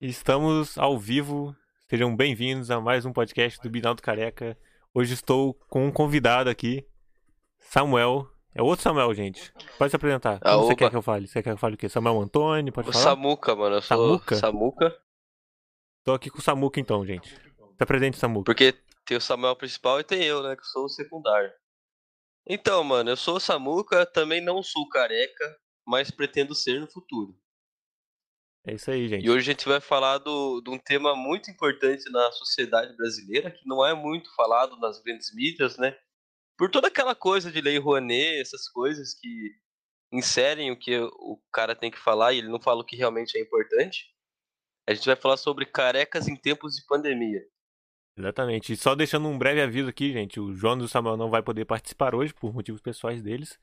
Estamos ao vivo. Sejam bem-vindos a mais um podcast do Binaldo Careca. Hoje estou com um convidado aqui, Samuel. É outro Samuel, gente. Pode se apresentar. Ah, Como você quer que eu fale? Você quer que eu fale o quê? Samuel Antônio? Pode O falar? Samuca, mano. Eu sou Samuca? Samuca. Tô aqui com o Samuca então, gente. Se apresente, Samuca. Porque tem o Samuel principal e tem eu, né? Que sou o secundário. Então, mano, eu sou o Samuca, também não sou careca, mas pretendo ser no futuro. É isso aí, gente. E hoje a gente vai falar do, de um tema muito importante na sociedade brasileira, que não é muito falado nas grandes mídias, né? Por toda aquela coisa de lei Rouanet, essas coisas que inserem o que o cara tem que falar e ele não fala o que realmente é importante. A gente vai falar sobre carecas em tempos de pandemia. Exatamente. E só deixando um breve aviso aqui, gente. O João e o Samuel não vai poder participar hoje por motivos pessoais deles.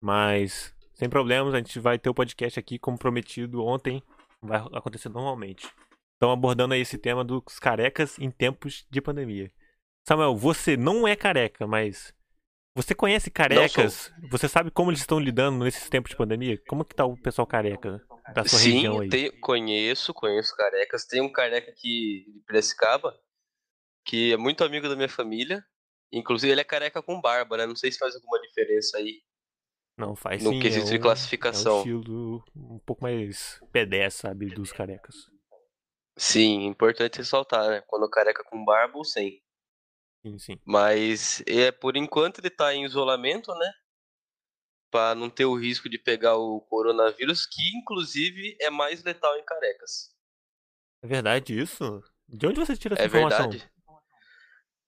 Mas, sem problemas, a gente vai ter o podcast aqui como prometido ontem. Vai acontecer normalmente. Então, abordando aí esse tema dos carecas em tempos de pandemia. Samuel, você não é careca, mas você conhece carecas? Você sabe como eles estão lidando nesses tempos de pandemia? Como que tá o pessoal careca da sua Sim, região aí? tem- conheço, conheço carecas. Tem um careca aqui de Piracicaba, que é muito amigo da minha família. Inclusive, ele é careca com barba, né? Não sei se faz alguma diferença aí. Não, faz No sim. quesito é de um- classificação. É um estilo um pouco mais pedé, sabe, dos carecas. Sim, importante ressaltar, né? Quando careca com barba ou sem. Sim, sim. Mas é por enquanto ele tá em isolamento, né? Pra não ter o risco de pegar o coronavírus, que inclusive é mais letal em carecas. É verdade isso? De onde você tira essa É informação? verdade.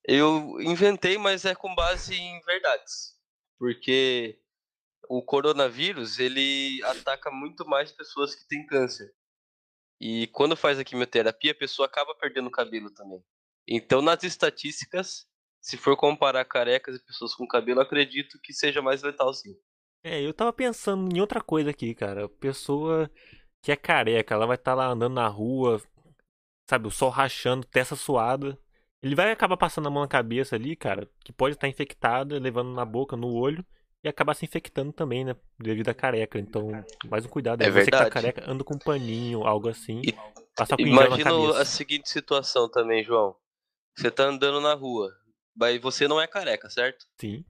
Eu inventei, mas é com base em verdades. Porque o coronavírus, ele ataca muito mais pessoas que têm câncer. E quando faz a quimioterapia, a pessoa acaba perdendo cabelo também. Então, nas estatísticas, se for comparar carecas e pessoas com cabelo, acredito que seja mais letal sim. É, eu tava pensando em outra coisa aqui, cara. Pessoa que é careca, ela vai estar lá andando na rua, sabe, o sol rachando, testa suada. Ele vai acabar passando a mão na cabeça ali, cara, que pode estar infectada, levando na boca, no olho, e acabar se infectando também, né? Devido à careca. Então, mais um cuidado. É aí. Você que tá verdade. careca, anda com um paninho, algo assim. E- Passar com cabeça. a seguinte situação também, João. Você tá andando na rua, mas você não é careca, certo? Sim.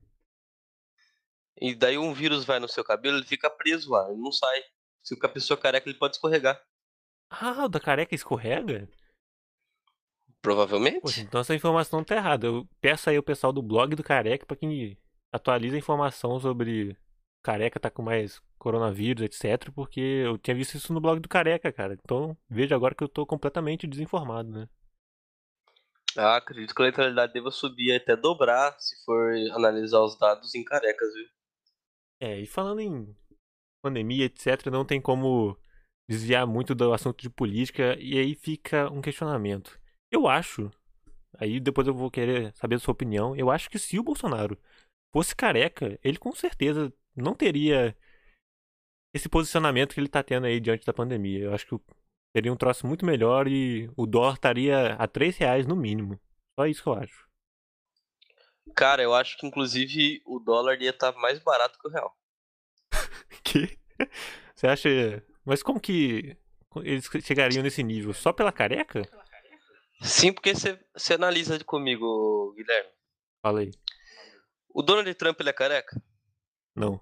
E daí um vírus vai no seu cabelo, ele fica preso lá, ele não sai. Se a pessoa careca, ele pode escorregar. Ah, o da careca escorrega? Provavelmente. Poxa, então essa informação tá errada. Eu peço aí ao pessoal do blog do Careca pra que atualize a informação sobre Careca tá com mais coronavírus, etc. Porque eu tinha visto isso no blog do Careca, cara. Então veja agora que eu tô completamente desinformado, né? Ah, acredito que a letalidade deva subir até dobrar se for analisar os dados em carecas, viu? É, e falando em pandemia, etc., não tem como desviar muito do assunto de política, e aí fica um questionamento. Eu acho, aí depois eu vou querer saber a sua opinião, eu acho que se o Bolsonaro fosse careca, ele com certeza não teria esse posicionamento que ele tá tendo aí diante da pandemia. Eu acho que seria um troço muito melhor e o dólar estaria a 3 reais no mínimo. Só isso que eu acho. Cara, eu acho que inclusive o dólar ia estar mais barato que o real. Que? Você acha. Mas como que eles chegariam nesse nível? Só pela careca? Sim, porque você analisa comigo, Guilherme. Fala aí. O Donald Trump ele é careca? Não.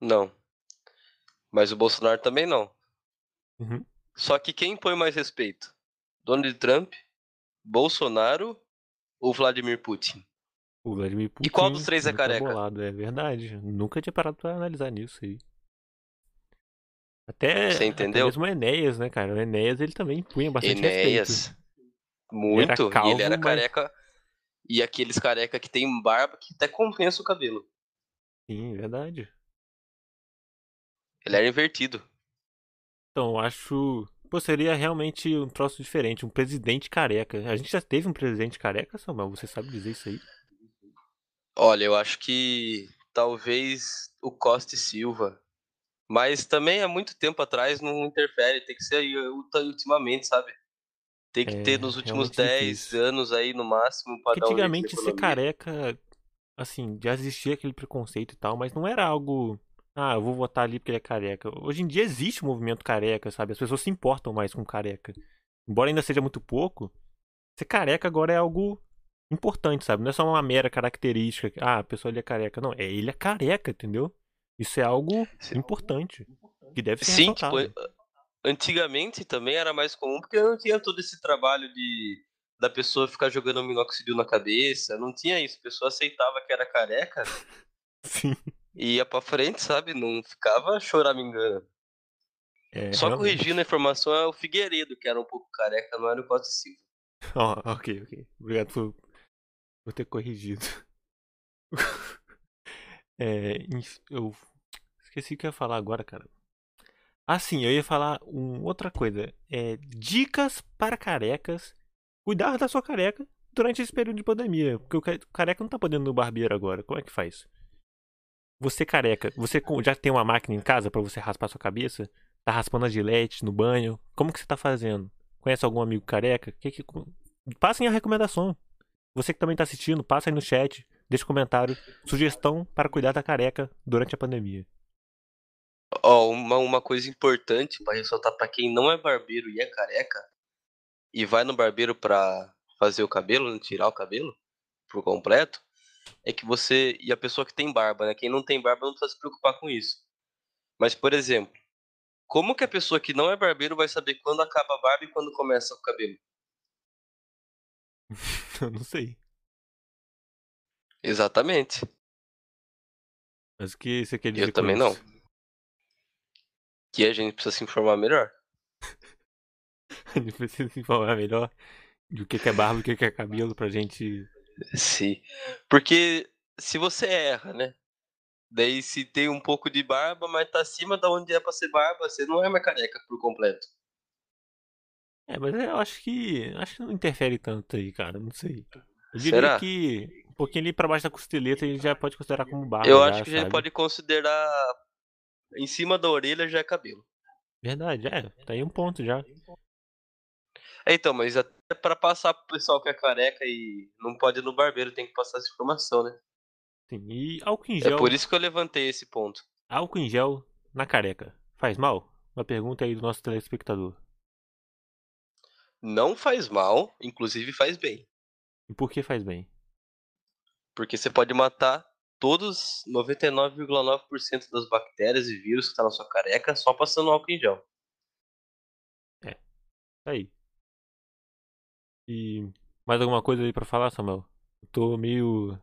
Não. Mas o Bolsonaro também não. Uhum. Só que quem põe mais respeito? Donald Trump, Bolsonaro ou Vladimir Putin? O Vladimir Putin. qual dos três é careca? Bolado, é verdade. Nunca tinha parado pra analisar nisso aí. Até, Você até entendeu? mesmo o Enéas, né, cara? O Enéas ele também punha bastante Enéas. respeito. Muito. calvo, e ele era mas- careca. E aqueles careca que tem barba que até compensa o cabelo. Sim, verdade. Ele era invertido. Então, eu acho. Pô, seria realmente um troço diferente. Um presidente careca. A gente já teve um presidente careca, Samuel? Você sabe dizer isso aí? Olha, eu acho que talvez o Costa e Silva. Mas também há muito tempo atrás não interfere. Tem que ser ultimamente, sabe? Tem que É, ter nos últimos realmente 10 difícil. anos aí no máximo Porque dar um antigamente ser careca, assim, já existia aquele preconceito e tal, mas não era algo Ah, eu vou votar ali porque ele é careca. Hoje em dia existe o movimento careca, sabe? As pessoas se importam mais com careca. Embora ainda seja muito pouco, ser careca agora é algo importante, sabe? Não é só uma mera característica. Ah, a pessoa ali é careca. Não, é ele é careca, entendeu? Isso é algo importante. Que deve ser Sim, tipo. Antigamente também era mais comum porque não tinha todo esse trabalho de da pessoa ficar jogando minoxidil na cabeça, não tinha isso, a pessoa aceitava que era careca Sim. e ia pra frente, sabe? Não ficava choramingando. É, Só realmente. corrigindo a informação é o Figueiredo, que era um pouco careca, não era o Costa Silva. Ó, ok, ok. Obrigado por, por ter corrigido. é, eu esqueci o que eu ia falar agora, cara. Ah, sim, eu ia falar um, outra coisa. É, dicas para carecas cuidar da sua careca durante esse período de pandemia. Porque o ca- o careca não tá podendo no barbeiro agora. Como é que faz? Você careca, você já tem uma máquina em casa pra você raspar sua cabeça? Tá raspando a gilete no banho? Como que você tá fazendo? Conhece algum amigo careca? Que que... Passem a recomendação. Você que também tá assistindo, passa aí no chat, deixa um comentário. Sugestão para cuidar da careca durante a pandemia. Ó, uma, uma coisa importante pra ressaltar pra quem não é barbeiro e é careca e vai no barbeiro pra fazer o cabelo, né, tirar o cabelo por completo, é que você e a pessoa que tem barba, né? Quem não tem barba não precisa se preocupar com isso. Mas por exemplo, como que a pessoa que não é barbeiro vai saber quando acaba a barba e quando começa o cabelo? Eu não sei. Exatamente. Mas o que você quer dizer Eu também isso? não. Que a gente precisa se informar melhor. A gente precisa se informar melhor do que que é barba e o que é cabelo pra gente. Sim. Porque se você erra, né? Daí se tem um pouco de barba, mas tá acima da onde é pra ser barba, você não é mais careca por completo. É, mas eu acho que. Acho que não interfere tanto aí, cara. Não sei. Eu diria Será? que um pouquinho ali pra baixo da costeleta a gente já pode considerar como barba. Eu já, acho que a gente sabe? pode considerar em cima da orelha já é cabelo. Verdade, é. Tá aí um ponto já. É, então, mas até pra passar pro pessoal que é careca e não pode ir no barbeiro, tem que passar essa informação, né? Sim. E álcool em É gel. por isso que eu levantei esse ponto. Álcool em gel na careca. Faz mal? Uma pergunta aí do nosso telespectador. Não faz mal, inclusive faz bem. E por que faz bem? Porque você pode matar todos 99,9% das bactérias e vírus que tá na sua careca só passando álcool em gel. Tá aí. E mais alguma coisa aí pra falar, Samuel? Eu tô meio.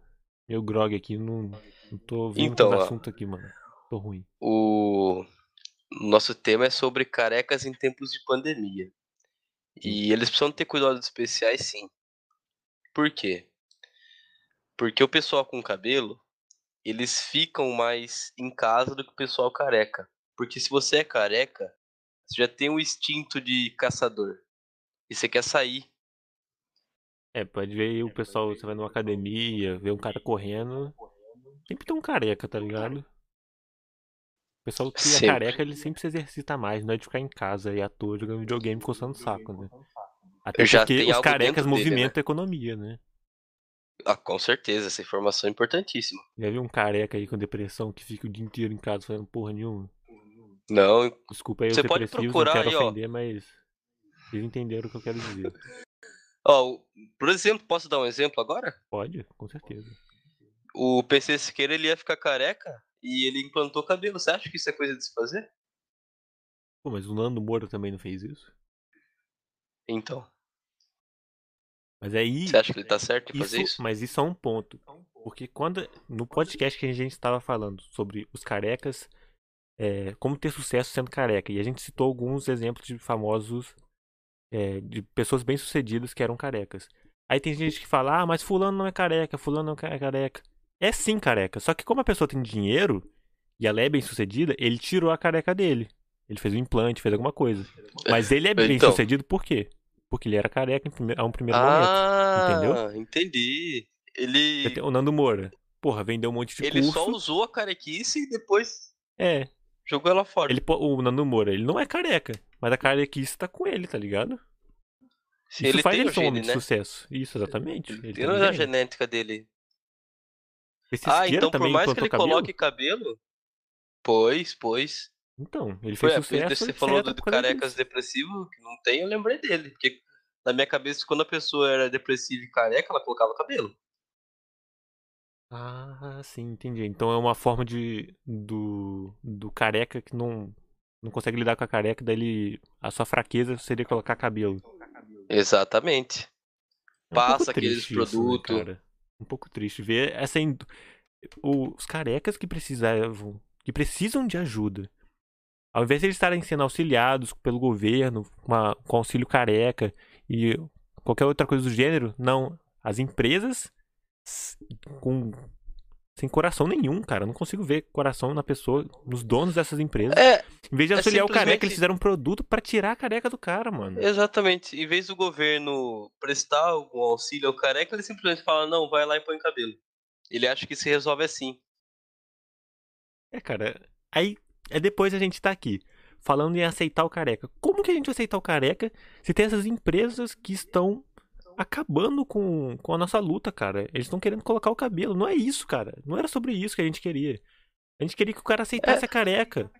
meio grog aqui, não, não tô vendo Então, ó. assunto aqui, mano. Tô ruim. O nosso tema é sobre carecas em tempos de pandemia. E eles precisam ter cuidados especiais, sim. Por quê? Porque o pessoal com cabelo, eles ficam mais em casa do que o pessoal careca. Porque se você é careca, você já tem o instinto de caçador. E você quer sair. É, pode ver o pessoal, você vai numa academia, vê um cara correndo. Sempre tem um careca, tá ligado? O pessoal que é Sempre. careca, ele sempre se exercita mais, não é de ficar em casa e à toa jogando videogame coçando o saco, né? Até porque os carecas dentro dele, movimentam a economia, né? Ah, com certeza, essa informação é importantíssima. Já viu um careca aí com depressão que fica o dia inteiro em casa fazendo porra nenhuma? Não, Desculpa aí Você pode procurar não quero aí, ó. ofender, mas eles entenderam o que eu quero dizer. ó, por exemplo, posso dar um exemplo agora? Pode, com certeza. O PC Siqueira ele ia ficar careca e ele implantou cabelo. Você acha que isso é coisa de se fazer? Pô, mas o Nando Moura também não fez isso? Então, Mas aí. você acha que ele tá certo em fazer Isso, isso? mas isso é um ponto. Porque quando. No podcast que a gente estava falando sobre os carecas, é, como ter sucesso sendo careca. E a gente citou alguns exemplos de famosos. é, de pessoas bem-sucedidas que eram carecas. Aí tem gente que fala, ah, mas fulano não é careca, fulano não é careca. É sim careca. Só que como a pessoa tem dinheiro e ela é bem-sucedida, ele tirou a careca dele. Ele fez um implante, fez alguma coisa. Mas ele é Então. bem-sucedido por quê? Porque ele era careca em prime- a um primeiro momento. ah, entendeu? entendi. Você Ele, O Nando Moura. Porra, vendeu um monte de ele curso. só usou a carequice e depois É. jogou ela fora. Ele, o Nando Moura, ele não é careca. Mas a carequice tá com ele, tá ligado? Se Isso ele faz tem ele ser um homem de né? sucesso. Isso, exatamente. Ele Ele tem a genética dele. Esse ah, então por mais que ele cabelo? coloque cabelo, Pois, pois. Então, ele Foi, fez é, sucesso. você falou do causa carecas disso. depressivo, que não tem, eu lembrei dele. Porque na minha cabeça, quando a pessoa era depressiva e careca, ela colocava cabelo. Ah, sim, entendi. Então é uma forma de do, do careca que não, não consegue lidar com a careca, daí ele, a sua fraqueza seria colocar cabelo. Exatamente. É um Passa aqueles né, produtos. cara? Um pouco triste ver essa in- os carecas que precisavam, que precisam de ajuda. Ao invés de eles estarem sendo auxiliados pelo governo, com, a- com auxílio careca e qualquer outra coisa do gênero, não. As empresas com sem coração nenhum, cara. Eu não consigo ver coração na pessoa, nos donos dessas empresas. É, Em vez de é auxiliar o careca, simplesmente- eles fizeram um produto pra tirar a careca do cara, mano. exatamente. Em vez do governo prestar algum auxílio ao careca, ele simplesmente fala, não, vai lá e põe cabelo. Ele acha que se resolve assim. É, cara. Aí é depois a gente tá aqui falando em aceitar o careca. Como que a gente vai aceitar o careca se tem essas empresas que estão acabando com, com a nossa luta, cara? Eles estão querendo colocar o cabelo. Não é isso, cara. Não era sobre isso que a gente queria. A gente queria que o cara aceitasse a careca.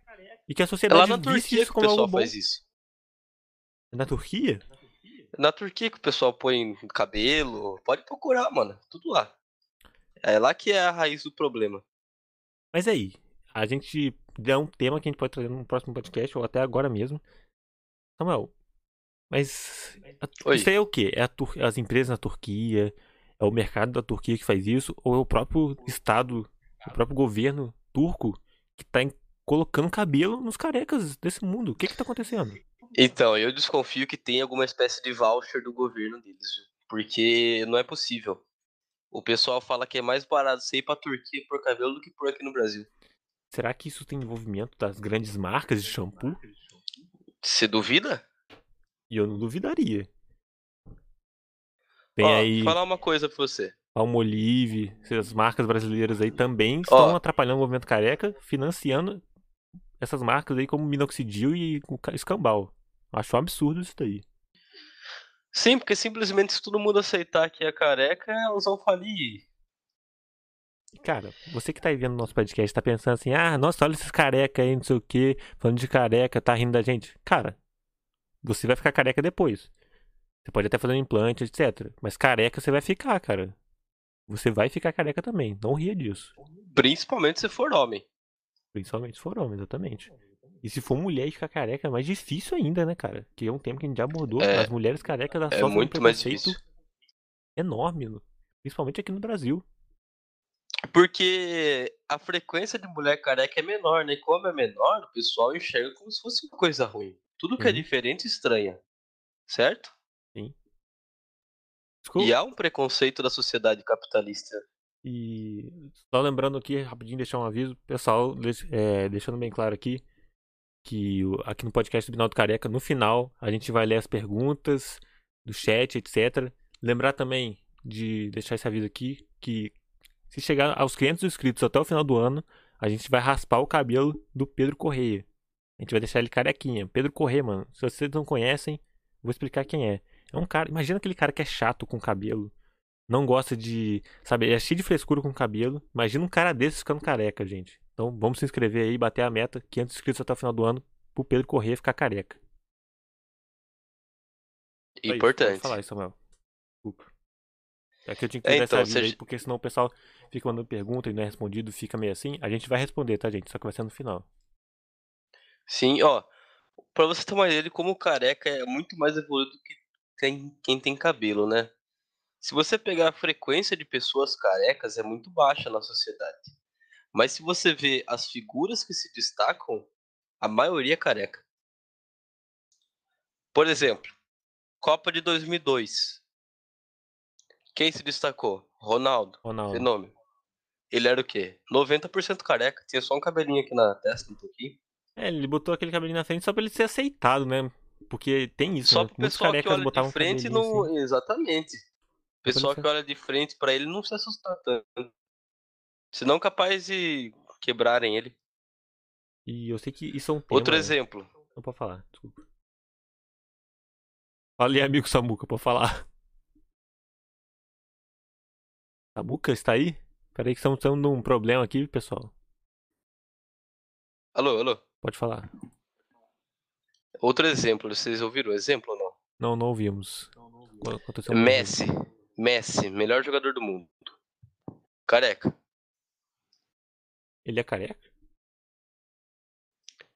E que a É sociedade lá na visse Turquia isso que o como algo pessoal bom. faz isso. Na Turquia? Na Turquia que o pessoal põe cabelo, pode procurar, mano. Tudo lá. É lá que é a raiz do problema. Mas aí, a gente dá um tema que a gente pode trazer no próximo podcast, ou até agora mesmo. Samuel, mas a- isso aí é o quê? É a Tur- as empresas na Turquia? É o mercado da Turquia que faz isso? Ou é o próprio Estado, o próprio governo turco que tá em- colocando cabelo nos carecas desse mundo? O que que tá acontecendo? Então, eu desconfio que tem alguma espécie de voucher do governo deles, porque não é possível. O pessoal fala que é mais barato você ir pra Turquia por cabelo do que por aqui no Brasil. Será que isso tem envolvimento das grandes marcas de shampoo? Você duvida? E eu não duvidaria. Tem Ó, aí falar uma coisa pra você. Palmolive, essas marcas brasileiras aí também estão Ó. atrapalhando o movimento careca, financiando essas marcas aí como minoxidil e o ca- escambau. Acho um absurdo isso daí. Sim, porque simplesmente se todo mundo aceitar que é careca, elas vão falir. Cara, você que tá aí vendo nosso podcast tá pensando assim, ah, nossa, olha esses careca aí, não sei o que, falando de careca, tá rindo da gente. Cara, você vai ficar careca depois. Você pode até fazer um implante, etc. Mas careca você vai ficar, cara. Você vai ficar careca também. Não ria disso. Principalmente se for homem. Principalmente se for homem, exatamente. E se for mulher e ficar careca, é mais difícil ainda, né, cara? Que é um tema que a gente já abordou. É. As mulheres carecas É sofrem um muito mais preconceito difícil. enorme, no- principalmente aqui no Brasil. Porque a frequência de mulher careca é menor, né? E como é menor, o pessoal enxerga como se fosse uma coisa ruim. Tudo que é Uhum. diferente estranha. Certo? Desculpa. E há um preconceito da sociedade capitalista. E só lembrando aqui, rapidinho, deixar um aviso, pessoal, é, deixando bem claro aqui, que aqui no podcast do Binaldo Careca, no final, a gente vai ler as perguntas do chat, etc. Lembrar também de deixar esse aviso aqui, que se chegar aos 500 inscritos até o final do ano, a gente vai raspar o cabelo do Pedro Correia. A gente vai deixar ele carequinha. Pedro Correia, mano, se vocês não conhecem, vou explicar quem é. É um cara, imagina aquele cara que é chato com cabelo não gosta de. Sabe, é cheio de frescura com o cabelo. Imagina um cara desse ficando careca, gente. Então vamos se inscrever aí, bater a meta, 500 inscritos até o final do ano, pro Pedro correr e ficar careca. Isso, Importante. Pode falar aí, Samuel. Desculpa. É que eu tinha que É, então, essa aviso aí, porque senão o pessoal fica mandando pergunta e não é respondido, fica meio assim. A gente vai responder, tá, gente? Só que vai ser no final. Sim, ó. Pra você ideia de como careca é muito mais evoluído que tem, quem tem cabelo, né? Se você pegar a frequência de pessoas carecas, é muito baixa na sociedade. Mas se você vê as figuras que se destacam, a maioria é careca. Por exemplo, Copa de 2002. Quem se destacou? Ronaldo, Ronaldo. fenômeno. Ele era o quê? 90% careca, tinha só um cabelinho aqui na testa, um pouquinho. É, ele botou aquele cabelinho na frente só pra ele ser aceitado, né? Porque tem isso, Só né? Muitos pessoal que carecas olha botavam de frente cabelinho não. assim. Exatamente. O pessoal que olha de frente pra ele não se assustar tanto. Senão capaz de quebrarem ele. E eu sei que isso é um tema. Outro exemplo. Não pode falar, desculpa. Fala aí, amigo Samuca, pode falar. Samuca, está aí? Peraí que estamos tendo um problema aqui, pessoal. Alô, alô. Pode falar. Outro exemplo, vocês ouviram o exemplo ou não? Não, não ouvimos. Aconteceu um Messi. Messi, melhor jogador do mundo. Careca. Ele é careca?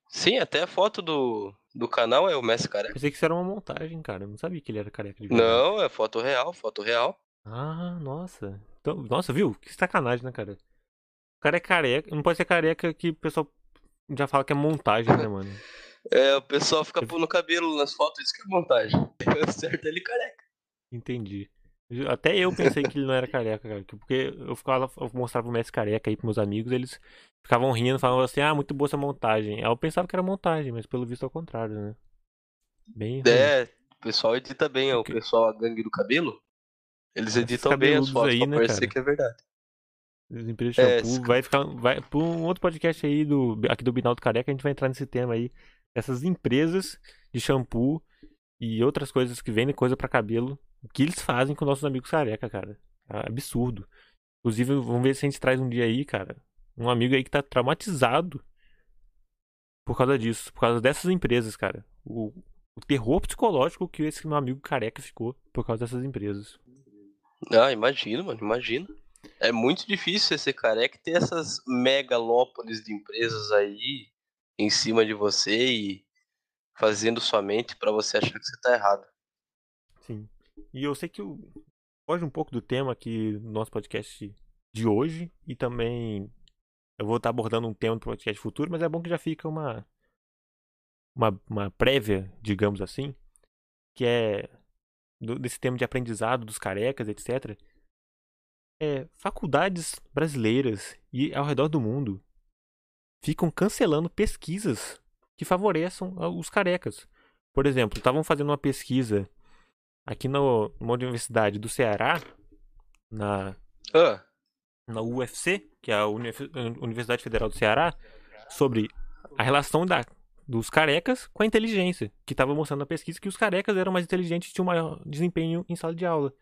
Sim, até a foto do, do canal é o Messi careca. Pensei que isso era uma montagem, cara. Eu não sabia que ele era careca de verdade. Não, é foto real, foto real. Ah, nossa. Então, nossa, viu? Que sacanagem, né, cara? O cara é careca. Não pode ser careca que o pessoal já fala que é montagem, né, mano? É, o pessoal fica pondo cabelo nas fotos, isso que é montagem. O certo é ele careca. Entendi. Até eu pensei que ele não era careca, cara. Porque eu ficava, eu mostrava o Messi careca aí pros meus amigos, eles ficavam rindo, falavam assim, ah, muito boa essa montagem. Aí eu pensava que era montagem, mas pelo visto é o contrário, né? Bem ruim. É, o pessoal edita bem, é o pessoal a gangue do cabelo. Eles editam bem as fotos aí, pra né, parecer cara? que é verdade. As empresas de É, shampoo. esse- Vai ficar. Vai, por um outro podcast aí do, aqui do Binaldo Careca, a gente vai entrar nesse tema aí. Essas empresas de shampoo e outras coisas que vendem coisa pra cabelo. O que eles fazem com nossos amigos careca, cara. É absurdo. Inclusive, vamos ver se a gente traz um dia aí, cara. Um amigo aí que tá traumatizado por causa disso. Por causa dessas empresas, cara. O, o terror psicológico que esse meu amigo careca ficou por causa dessas empresas. Ah, imagino, mano, imagino. É muito difícil você ser careca e ter essas megalópolis de empresas aí em cima de você e fazendo sua mente pra você achar que você tá errado. Sim. E eu sei que o- foge um pouco do tema aqui do nosso podcast de hoje e também eu vou estar abordando um tema do podcast futuro, mas é bom que já fica uma uma, uma prévia, digamos assim, que é do- desse tema de aprendizado dos carecas, etc. É, faculdades brasileiras e ao redor do mundo ficam cancelando pesquisas que favoreçam os carecas. Por exemplo, estavam fazendo uma pesquisa aqui no, numa universidade do Ceará, na, Ah, na UFC, que é a Universidade Federal do Ceará, sobre a relação da, dos carecas com a inteligência, que estava mostrando na pesquisa que os carecas eram mais inteligentes e tinham maior desempenho em sala de aula.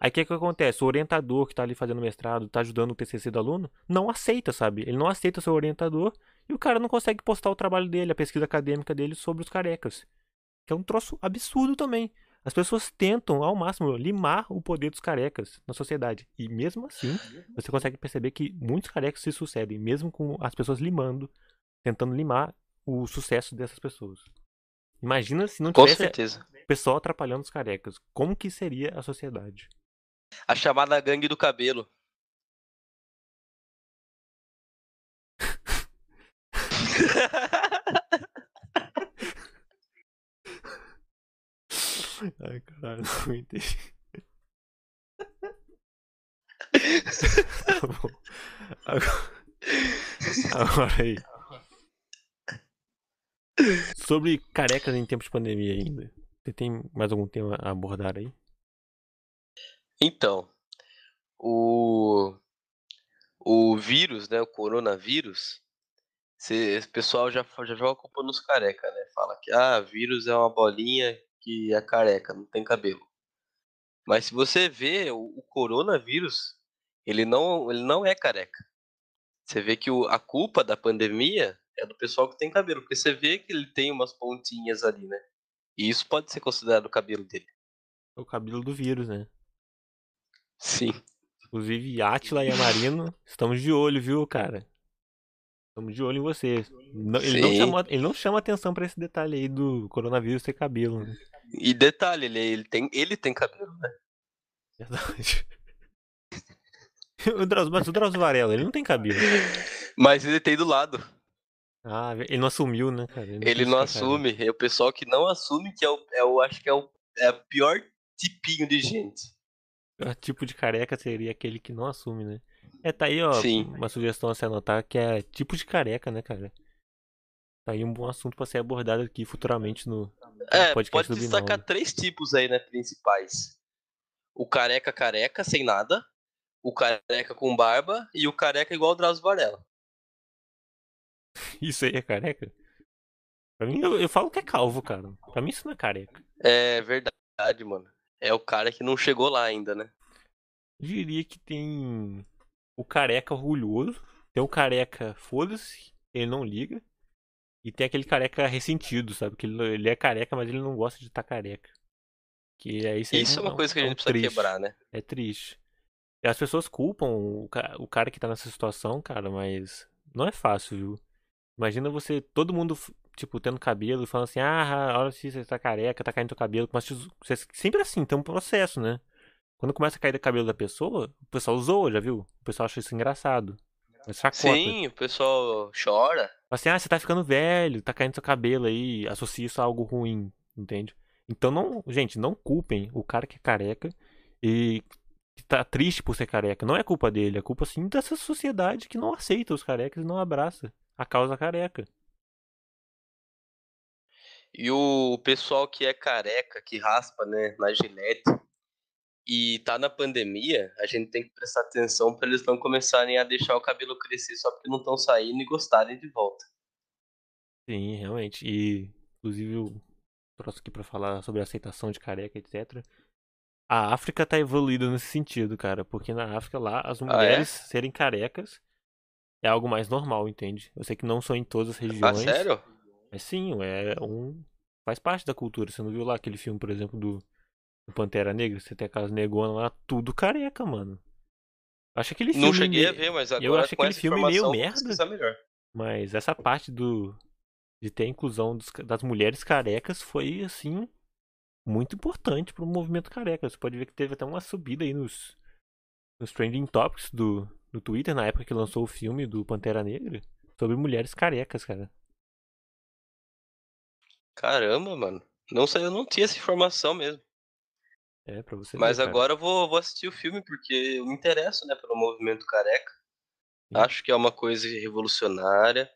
Aí o que, que acontece? O orientador que está ali fazendo mestrado, está ajudando o TCC do aluno, não aceita, sabe? Ele não aceita seu orientador e o cara não consegue postar o trabalho dele, a pesquisa acadêmica dele sobre os carecas. Que é um troço absurdo também. As pessoas tentam, ao máximo, limar o poder dos carecas na sociedade. E mesmo assim, você consegue perceber que muitos carecas se sucedem, mesmo com as pessoas limando, tentando limar o sucesso dessas pessoas. Imagina se não tivesse certeza. o pessoal atrapalhando os carecas. Como que seria a sociedade? A chamada gangue do cabelo. Ai, caralho, não entendi. Tá bom. Agora, agora aí. Sobre carecas em tempos de pandemia ainda. Você tem mais algum tema a abordar aí? Então, o, o vírus, né, o coronavírus, cê, o pessoal já, já joga a culpa nos careca, né? Fala que, ah, vírus é uma bolinha que é careca, não tem cabelo. Mas se você vê, o, o coronavírus, ele não, ele não é careca. Você vê que o, a culpa da pandemia é do pessoal que tem cabelo, porque você vê que ele tem umas pontinhas ali, né? E isso pode ser considerado o cabelo dele. É o cabelo do vírus, né? Sim. Inclusive, Atila e Amarino, estamos de olho, viu, cara? Estamos de olho em você. Não- ele, não chama, ele não chama atenção pra esse detalhe aí do coronavírus ter cabelo, né? E detalhe, ele, ele, tem, ele tem cabelo, né? Verdade. O Drauzio, mas o Drauzio Varela, ele não tem cabelo. Mas ele tem do lado. Ah, ele não assumiu, né, cara? Ele não ficar cabelo. assume. É o pessoal que não assume que é o, é o acho que é o é o pior tipinho de gente. O tipo de careca seria aquele que não assume, né? É, tá aí, ó, Sim. uma sugestão a se anotar que é tipo de careca, né, cara? Tá aí um bom assunto pra ser abordado aqui futuramente no É, podcast pode destacar três tipos aí, né, principais. O careca careca, sem nada. O careca com barba e o careca igual o Drauzio Varela. Isso aí é careca? Pra mim, eu, eu falo que é calvo, cara. Pra mim isso não é careca. É verdade, mano. É o cara que não chegou lá ainda, né? Eu diria que tem o careca orgulhoso, tem o careca foda-se, ele não liga, E tem aquele careca ressentido, sabe? Que ele, ele é careca, mas ele não gosta de estar tá careca. Que é isso, isso é uma coisa que a gente precisa triste. quebrar, né? É triste. E as pessoas culpam o, o cara que tá nessa situação, cara, mas não é fácil, viu? Imagina você, todo mundo, tipo, tendo cabelo e falando assim, ah, olha se você tá careca, tá caindo teu cabelo. Mas sempre assim, tem um processo, né? Quando começa a cair o cabelo da pessoa, o pessoal zoa, já viu? O pessoal acha isso engraçado. Sim, o pessoal chora. Assim, ah, você tá ficando velho, tá caindo seu cabelo aí, associa isso a algo ruim, entende? Então não, gente, não culpem o cara que é careca e que tá triste por ser careca. Não é culpa dele, é culpa sim dessa sociedade que não aceita os carecas e não abraça a causa careca. E o pessoal que é careca, que raspa, né, na gilete, e tá na pandemia, a gente tem que prestar atenção para eles não começarem a deixar o cabelo crescer só porque não estão saindo e gostarem de volta. Sim, realmente. E, inclusive, o troço aqui para falar sobre aceitação de careca, etc. A África tá evoluída nesse sentido, cara, porque na África lá as mulheres ah, é? serem carecas é algo mais normal, entende? Eu sei que não são em todas as ah, regiões. Ah, sério? Mas sim, é um faz parte da cultura. Você não viu lá aquele filme, por exemplo, do o Pantera Negra, você tem aquelas negonas lá, tudo careca, mano. Acho aquele filme. Não cheguei a ver, mas agora eu acho aquele filme meio merda. Melhor. Mas essa parte do de ter a inclusão dos, das mulheres carecas foi assim muito importante pro movimento careca. Você pode ver que teve até uma subida aí nos nos trending topics do do Twitter na época que lançou o filme do Pantera Negra sobre mulheres carecas, cara. Caramba, mano. Não sei, eu não tinha essa informação mesmo. É, pra você Mas ver, agora eu vou, vou assistir o filme porque eu me interesso, né, pelo movimento careca. Sim. Acho que é uma coisa revolucionária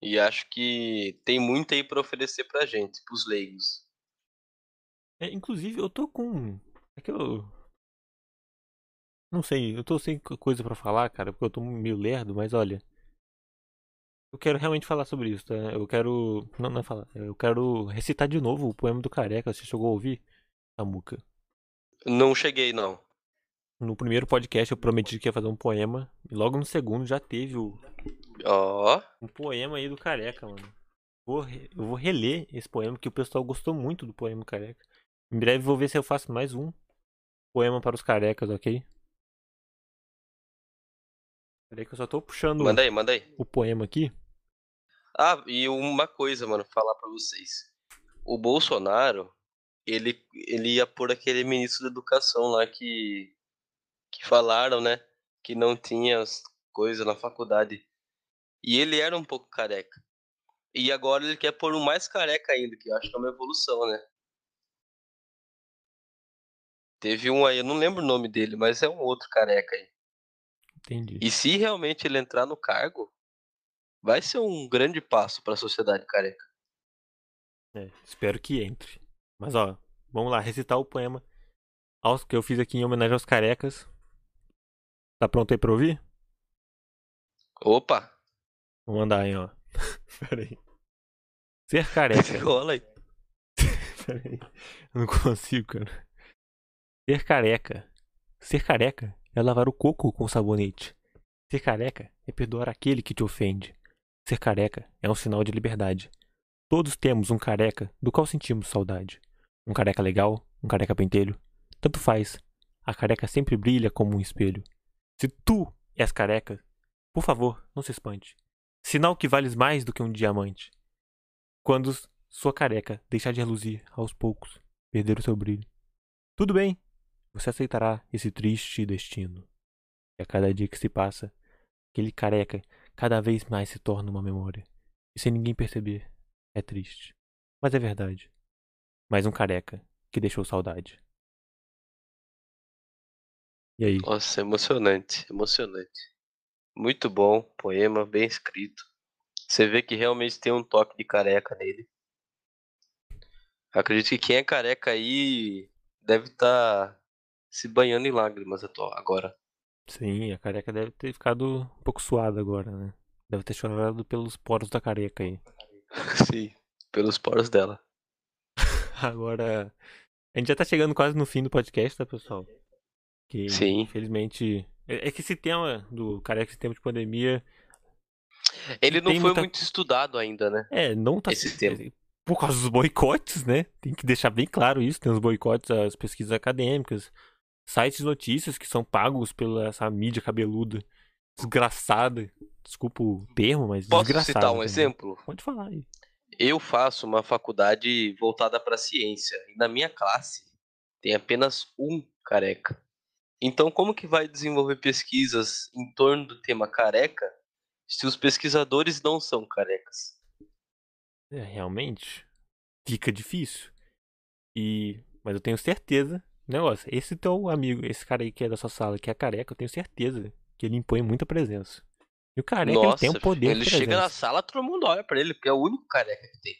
e acho que tem muito aí para oferecer pra gente, pros leigos. É, inclusive, eu tô com. É que eu. Não sei, eu tô sem coisa para falar, cara, porque eu tô meio lerdo, mas olha. Eu quero realmente falar sobre isso, tá? Eu quero. Não, não é falar. Eu quero recitar de novo o poema do Careca. Você chegou a ouvir? Samuca. Não cheguei, não. No primeiro podcast eu prometi que ia fazer um poema. E logo no segundo já teve o. Ó. Oh. Um poema aí do Careca, mano. Vou, eu vou reler esse poema, que o pessoal gostou muito do poema Careca. Em breve vou ver se eu faço mais um poema para os carecas, ok? Peraí que eu só tô puxando manda aí, manda aí. o poema aqui. Ah, e uma coisa, mano, falar para vocês. O Bolsonaro, ele, ele ia pôr aquele ministro da educação lá que, que falaram, né? Que não tinha as coisas na faculdade. E ele era um pouco careca. E agora ele quer pôr um mais careca ainda, que eu acho que é uma evolução, né? Teve um aí, eu não lembro o nome dele, mas é um outro careca aí. Entendi. E se realmente ele entrar no cargo, vai ser um grande passo para a sociedade careca. É, espero que entre. Mas ó, vamos lá, recitar o poema aos que eu fiz aqui em homenagem aos carecas. Tá pronto aí pra ouvir? Opa! Vou mandar aí, ó. Pera aí. Ser careca. Rola aí. Pera aí. Eu não consigo, cara. Ser careca. Ser careca é lavar o coco com sabonete. Ser careca é perdoar aquele que te ofende. Ser careca é um sinal de liberdade. Todos temos um careca do qual sentimos saudade. Um careca legal, um careca pentelho. Tanto faz. A careca sempre brilha como um espelho. Se tu és careca, por favor, não se espante. Sinal que vales mais do que um diamante. Quando sua careca deixar de reluzir aos poucos, perder o seu brilho. Tudo bem, você aceitará esse triste destino. E a cada dia que se passa, aquele careca cada vez mais se torna uma memória. E sem ninguém perceber, é triste. Mas é verdade mais um careca que deixou saudade. E aí? Nossa, emocionante, emocionante. Muito bom, poema, bem escrito. Você vê que realmente tem um toque de careca nele. Acredito que quem é careca aí deve estar tá se banhando em lágrimas agora. Sim, a careca deve ter ficado um pouco suada agora, né? Deve ter chorado pelos poros da careca aí. Sim, pelos poros dela. Agora, a gente já tá chegando quase no fim do podcast, tá, pessoal? Que, Sim. Infelizmente. É, é que esse tema do careca, esse tema de pandemia, Ele não foi muita- muito estudado ainda, né? É, não tá. Esse tema. Por causa dos boicotes, né? Tem que deixar bem claro isso. Tem os boicotes às pesquisas acadêmicas, sites de notícias que são pagos pela essa mídia cabeluda desgraçada. Desculpa o termo, mas Posso desgraçada. citar um também. exemplo? Pode falar aí. Eu faço uma faculdade voltada para ciência e na minha classe tem apenas um careca. Então, como que vai desenvolver pesquisas em torno do tema careca se os pesquisadores não são carecas? É, realmente fica difícil. E mas eu tenho certeza, negócio, esse teu amigo, esse cara aí que é da sua sala, que é careca, eu tenho certeza que ele impõe muita presença. E o careca ele Nossa, tem um poder ele chega na sala, todo mundo olha pra ele, porque é o único careca que tem.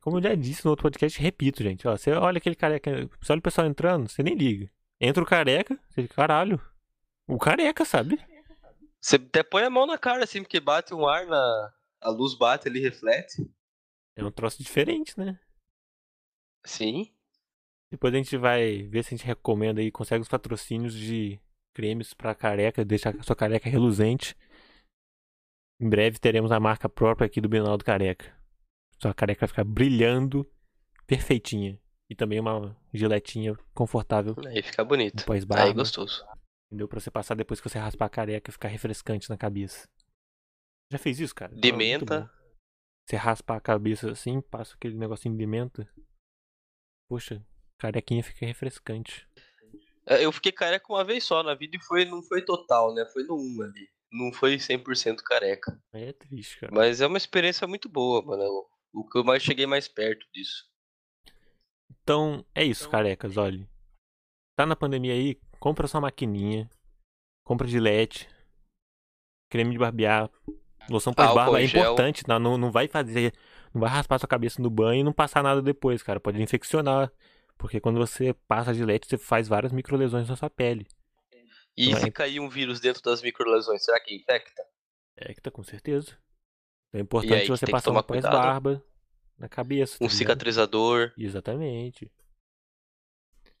Como eu já disse no outro podcast, repito, gente, ó, você olha aquele careca, você olha o pessoal entrando, você nem liga. Entra o careca, você fica, caralho. O careca, sabe? Você até põe a mão na cara, assim, porque bate um ar na. A luz bate ali, reflete. É um troço diferente, né? Sim. Depois a gente vai ver se a gente recomenda aí, consegue os patrocínios de cremes pra careca, deixar a sua careca reluzente. Em breve teremos a marca própria aqui do Bienal do Careca. Sua careca vai ficar brilhando, perfeitinha. E também uma giletinha confortável Aí fica bonito. Aí gostoso. Entendeu? Pra você passar depois que você raspar a careca e ficar refrescante na cabeça. Já fez isso, cara? De menta. Você raspa a cabeça assim, passa aquele negocinho de menta. Poxa, carequinha fica refrescante. É, Eu fiquei careca uma vez só na vida e foi, não foi total, né? Foi no 1 ali. Não foi 100% careca. É triste, cara. Mas é uma experiência muito boa, mano. O que eu mais cheguei mais perto disso. Então, é isso, carecas, olha. Tá na pandemia aí, compra sua maquininha. Compra gilete. Creme de barbear. Loção pós-barba Álcool é em gel. importante, não, não, não vai fazer. Não vai raspar sua cabeça no banho e não passar nada depois, cara. Pode infeccionar. Porque quando você passa gilete, você faz várias microlesões na sua pele. E é- se cair um vírus dentro das microlesões, será que infecta? É tá com certeza. Então é importante aí, você passar um cuidado. pós-barba na cabeça. tá Um ligado? cicatrizador, Exatamente.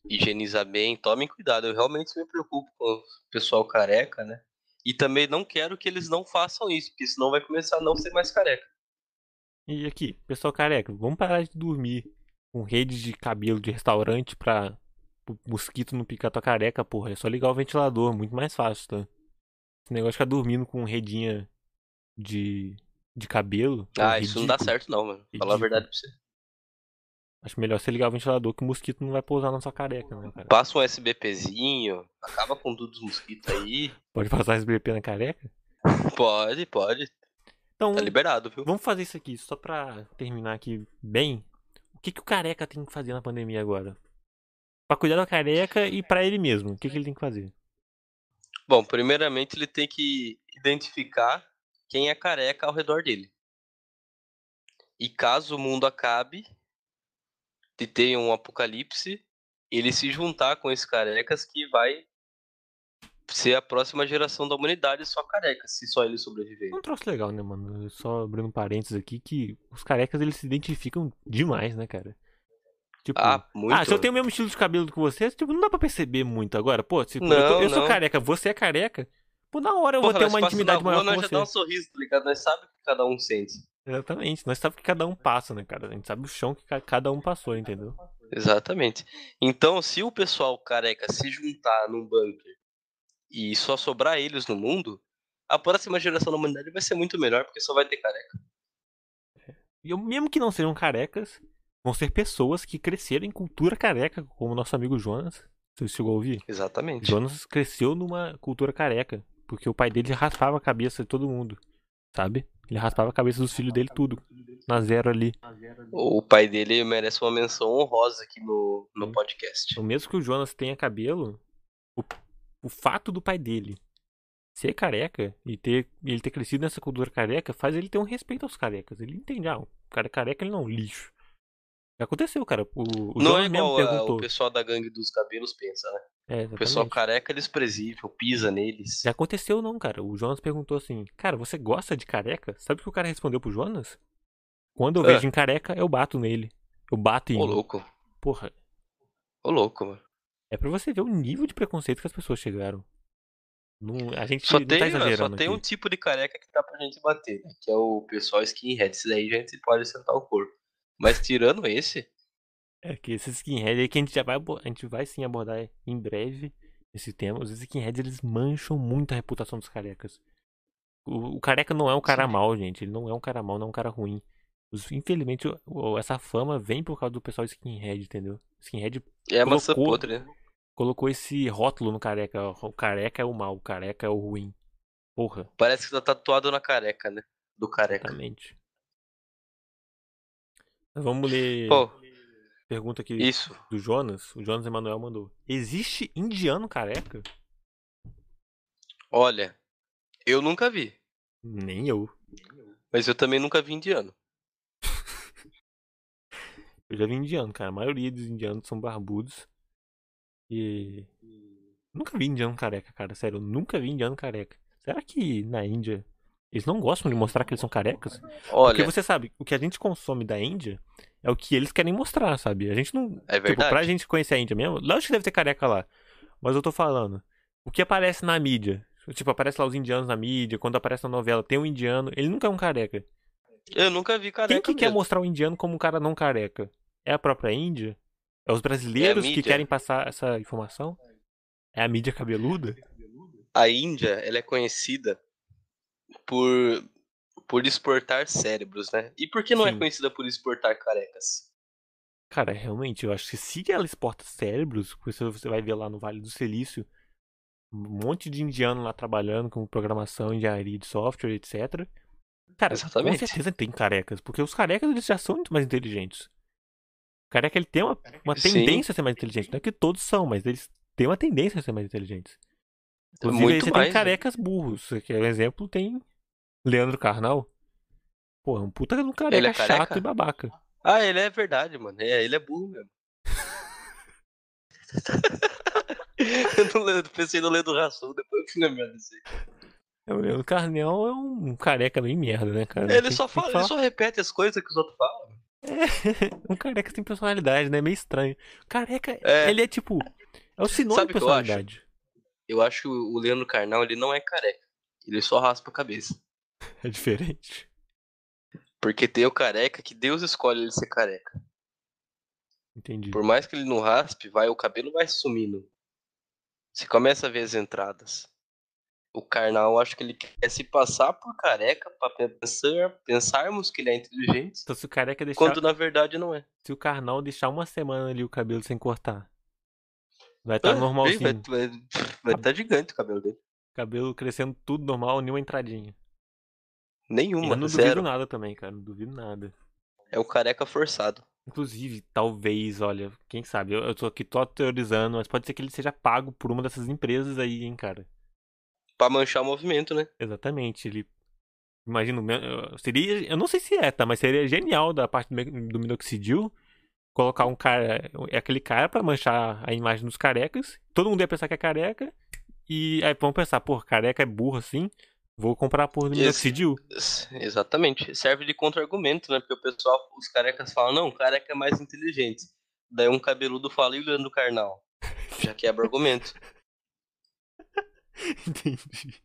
higienizar bem, tomem cuidado. Eu realmente me preocupo com o pessoal careca, né? E também não quero que eles não façam isso, porque senão vai começar a não ser mais careca. E aqui, pessoal careca, vamos parar de dormir com rede de cabelo de restaurante pra o mosquito não picar tua careca, porra. É só ligar o ventilador, muito mais fácil, tá? Esse negócio de ficar dormindo com redinha de, de cabelo. ah, isso não dá ridículo. certo não, mano. Falar a Ridículo. verdade pra você. Acho melhor você ligar o ventilador que o mosquito não vai pousar na sua careca, né, cara? Passa um SBPzinho, acaba com tudo os mosquitos aí. Pode passar SBP na careca? Pode, pode. Então, Tá liberado, viu? Vamos fazer isso aqui, só pra terminar aqui bem. Que, que o careca tem que fazer na pandemia agora? Pra cuidar da careca e pra ele mesmo. O que, que ele tem que fazer? Bom, primeiramente ele tem que identificar quem é careca ao redor dele. E caso o mundo acabe e tenha um apocalipse, ele se juntar com esses carecas que vai ser a próxima geração da humanidade só careca, se só ele sobreviver. É um troço legal, né, mano? Só abrindo parênteses aqui, que os carecas eles se identificam demais, né, cara? Tipo, Ah, muito. ah, se eu tenho o mesmo estilo de cabelo que você, tipo, não dá pra perceber muito agora. Pô, se eu, Não, tô- eu sou careca, você é careca. Pô, na hora eu Porra, vou ter nós uma intimidade rua, maior nós com já você. dá um sorriso, tá ligado? Nós sabemos o que cada um sente. Exatamente. Nós sabemos que cada um passa, né, cara? A gente sabe o chão que ca- cada um passou, entendeu? Exatamente. Então, se o pessoal careca se juntar num bunker e só sobrar eles no mundo, a próxima geração da humanidade vai ser muito melhor, porque só vai ter careca. E mesmo que não sejam carecas, vão ser pessoas que cresceram em cultura careca, como nosso amigo Jonas. Você chegou a ouvir? Exatamente. Jonas cresceu numa cultura careca, porque o pai dele raspava a cabeça de todo mundo, sabe? Ele raspava a cabeça dos filhos dele tudo, na zero ali. O pai dele merece uma menção honrosa aqui no, no Sim. podcast. Então, mesmo que o Jonas tenha cabelo, o, o fato do pai dele ser careca e ter ele ter crescido nessa cultura careca faz ele ter um respeito aos carecas. Ele entende, ah, o cara careca ele não é um lixo. Já aconteceu, cara. O, o Não Jonas é mesmo igual a- perguntou. o pessoal da gangue dos cabelos pensa, né? É, O pessoal careca é desprezível, pisa neles. Já aconteceu não, cara. O Jonas perguntou assim, cara, você gosta de careca? Sabe o que o cara respondeu pro Jonas? Quando eu Ah. vejo em careca, eu bato nele. Eu bato em Ô louco, Porra, ô louco, mano. É pra você ver o nível de preconceito que as pessoas chegaram. Não, a gente Só não tem, tá só exagerando tem um aqui. tipo de careca que dá pra gente bater, né? Que é o pessoal skinhead. Esse daí a gente pode sentar o corpo. Mas tirando esse, É que esses skinheads aí que a gente já vai, a gente vai sim abordar em breve esse tema. Os skinheads eles mancham muito a reputação dos carecas. O, o careca não é um cara Sim. mau, gente. Ele não é um cara mau, não é um cara ruim. Os- infelizmente, essa fama vem por causa do pessoal skinhead, entendeu? Skinhead é a maçã Colocou- podre, né? colocou esse rótulo no careca. O careca é o mal, o careca é o ruim. Porra, Parece que tá tatuado na careca, né? Do careca. exatamente. Vamos ler Pô, pergunta aqui isso. do Jonas. O Jonas Emanuel mandou. Existe indiano careca? Olha, eu nunca vi. Nem eu. Mas eu também nunca vi indiano. Eu já vi indiano, cara. A maioria dos indianos são barbudos. E. Nunca vi indiano careca, cara. Sério, eu nunca vi indiano careca. Será que na Índia eles não gostam de mostrar que eles são carecas? Porque Olha, você sabe, o que a gente consome da Índia é o que eles querem mostrar, sabe? A gente não. é Tipo, verdade. pra gente conhecer a Índia mesmo, lógico que deve ter careca lá. Mas eu tô falando. O que aparece na mídia? Tipo, aparece lá os indianos na mídia, quando aparece na novela, tem um indiano, ele nunca é um careca. Eu nunca vi careca Quem que quer mesmo. mostrar o indiano como um cara não careca? É a própria Índia? É os brasileiros que mídia. querem passar essa informação? É a mídia cabeluda? A Índia, ela é conhecida por por exportar cérebros, né? E por que não é Sim. conhecida por exportar carecas? Cara, realmente, eu acho que se ela exporta cérebros, você você vai ver lá no Vale do Silício, um monte de indiano lá trabalhando com programação, engenharia de software, etc. Cara, Exatamente. com certeza tem carecas, porque os carecas eles já são muito mais inteligentes. O careca ele tem uma, uma Sim. tendência a ser mais inteligente. Não é que todos são, mas eles têm uma tendência a ser mais inteligentes. Inclusive, aí Muito você mais, tem né? carecas burros. Que é um exemplo, tem Leandro Carnal. Pô, é um puta de um careca, Ele é chato careca? e babaca. Ah, ele é verdade, mano. É, ele é burro mesmo. eu não lembro, pensei no Leandro Rassum, depois eu fui lembrar. É, O Leandro Carnal é um careca bem merda, né, cara? Ele só fala, ele só repete as coisas que os outros falam. um careca sem personalidade, né? Meio estranho. Careca, É. ele é tipo. É o sinônimo Sabe de que eu acho? personalidade. Eu acho que o Leandro Carnal, ele não é careca. Ele só raspa a cabeça. É diferente. Porque tem o careca que Deus escolhe ele ser careca. Entendi. Por mais que ele não raspe, vai, o cabelo vai sumindo. Você começa a ver as entradas. O carnal, eu acho que ele quer se passar por careca pra pensar, pensarmos que ele é inteligente, Então se o careca deixar. quando na verdade não é. Se o carnal deixar uma semana ali o cabelo sem cortar. Vai estar Ah, normalzinho. Vai estar vai, vai tá gigante o cabelo dele. Cabelo crescendo tudo normal, nenhuma entradinha. Nenhuma, eu não duvido zero. nada também, cara. Não duvido nada. É o careca forçado. Inclusive, talvez, olha, quem sabe, eu, eu tô aqui tô teorizando, mas pode ser que ele seja pago por uma dessas empresas aí, hein, cara. Pra manchar o movimento, né? Exatamente, ele. Imagino, seria. Eu não sei se é, tá? Mas seria genial da parte do, minoxidil colocar um cara. É aquele cara pra manchar a imagem dos carecas. Todo mundo ia pensar que é careca. E aí vão pensar, pô, careca é burro assim. Vou comprar a porra do Esse- minoxidil. Exatamente. Serve de contra-argumento, né? Porque o pessoal, os carecas falam, não, o careca é mais inteligente. Daí um cabeludo fala, e o Leandro Carnal? Já quebra o argumento. Entendi.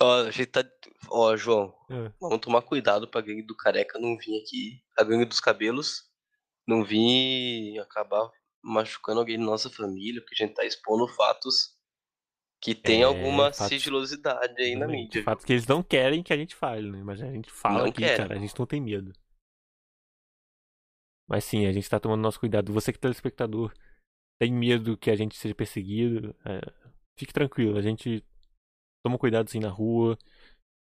Ó, a gente tá. Ó, João, É. vamos tomar cuidado pra gangue do careca não vir aqui. A gangue dos cabelos não vir acabar machucando alguém da nossa família, porque a gente tá expondo fatos que tem É, alguma fatos- sigilosidade aí na mídia. Fato que eles não querem que a gente fale, né? Mas a gente fala Não aqui, querem. cara. A gente não tem medo. Mas sim, a gente tá tomando nosso cuidado. Você que é telespectador tem medo que a gente seja perseguido, é, fique tranquilo. A gente toma cuidado sim na rua.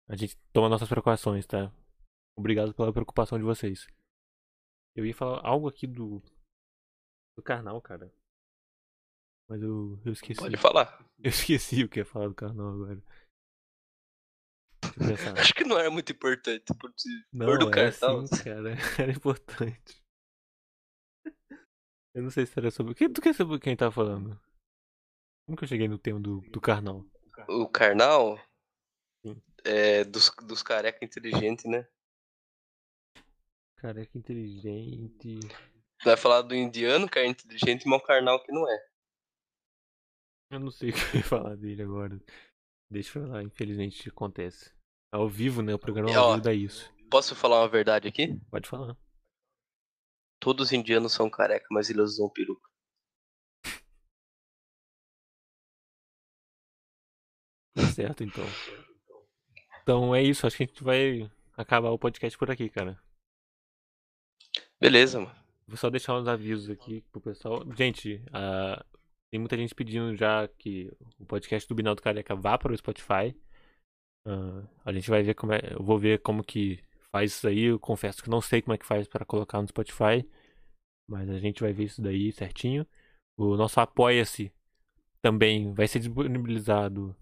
A gente toma nossas precauções, tá? Obrigado pela preocupação de vocês. Eu ia falar algo aqui do. do carnal, cara. Mas eu, eu esqueci. Pode falar. Eu esqueci o que ia falar do carnal agora. Acho que não era muito importante. Por Não, for do era cartão. sim, cara. Era importante. Eu não sei se era sobre. Do que sobre quem tá falando? Como que eu cheguei no tema do, do carnal? O carnal Sim. é dos, dos careca inteligente, né? Careca inteligente. vai falar do indiano, que é inteligente e mal carnal que não é. Eu não sei o que eu ia falar dele agora. Deixa eu lá, infelizmente acontece. Ao vivo, né? O programa ao vivo dá isso. Posso falar uma verdade aqui? Pode falar. Todos os indianos são careca, mas eles usam peruca. Tá certo, então. Então é isso, acho que a gente vai acabar o podcast por aqui, cara. Beleza, mano. Vou só deixar uns avisos aqui pro pessoal. Gente, uh, tem muita gente pedindo já que o podcast do Binaldo Careca vá para o Spotify. Uh, a gente vai ver como é. Eu vou ver como que faz isso aí. Eu confesso que não sei como é que faz para colocar no Spotify. Mas a gente vai ver isso daí certinho. O nosso Apoia-se também vai ser disponibilizado.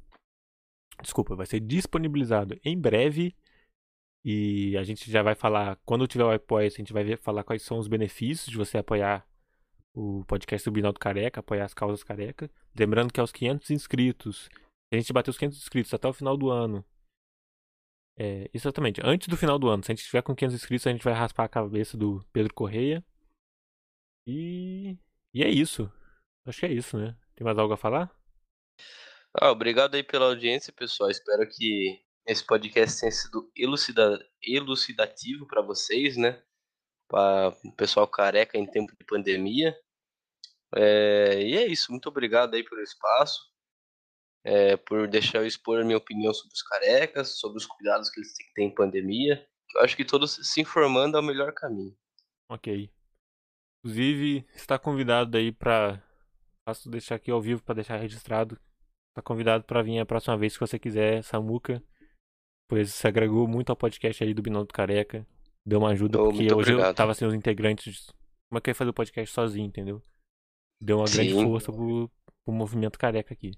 Desculpa, vai ser disponibilizado em breve. E a gente já vai falar, quando tiver o Apoia-se, a gente vai ver, falar quais são os benefícios de você apoiar o podcast do Binaldo Careca, apoiar as causas careca. Lembrando que aos 500 inscritos, a gente bater os 500 inscritos até o final do ano. É, exatamente, antes do final do ano, se a gente estiver com 500 inscritos, a gente vai raspar a cabeça do Pedro Correia. E, e é isso. Acho que é isso, né? Tem mais algo a falar? Ah, obrigado aí pela audiência, pessoal. Espero que esse podcast tenha sido elucida... elucidativo para vocês, né? Para o pessoal careca em tempo de pandemia. É... E é isso. Muito obrigado aí pelo espaço. É, por deixar eu expor a minha opinião sobre os carecas, sobre os cuidados que eles têm que ter em pandemia. Eu acho que todos se informando é o melhor caminho. Ok. Inclusive, está convidado aí para. Faço deixar aqui ao vivo para deixar registrado. Está convidado para vir a próxima vez que você quiser, Samuca. Pois se agregou muito ao podcast aí do Binão do Careca. Deu uma ajuda, oh, porque hoje obrigado. eu tava sem os integrantes. Como é que eu ia fazer o podcast sozinho, entendeu? Deu uma Sim. grande força pro, pro movimento careca aqui.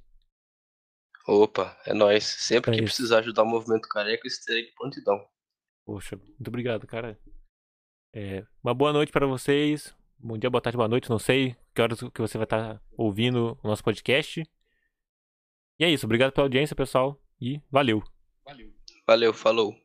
Opa, é nóis. Sempre é que isso. precisar ajudar o movimento careca, estarei de prontidão. Poxa, muito obrigado, cara. É, uma boa noite para vocês. Bom dia, boa tarde, boa noite, não sei que horas que você vai estar ouvindo o nosso podcast. E é isso, obrigado pela audiência, pessoal, e valeu. Valeu. Valeu, falou.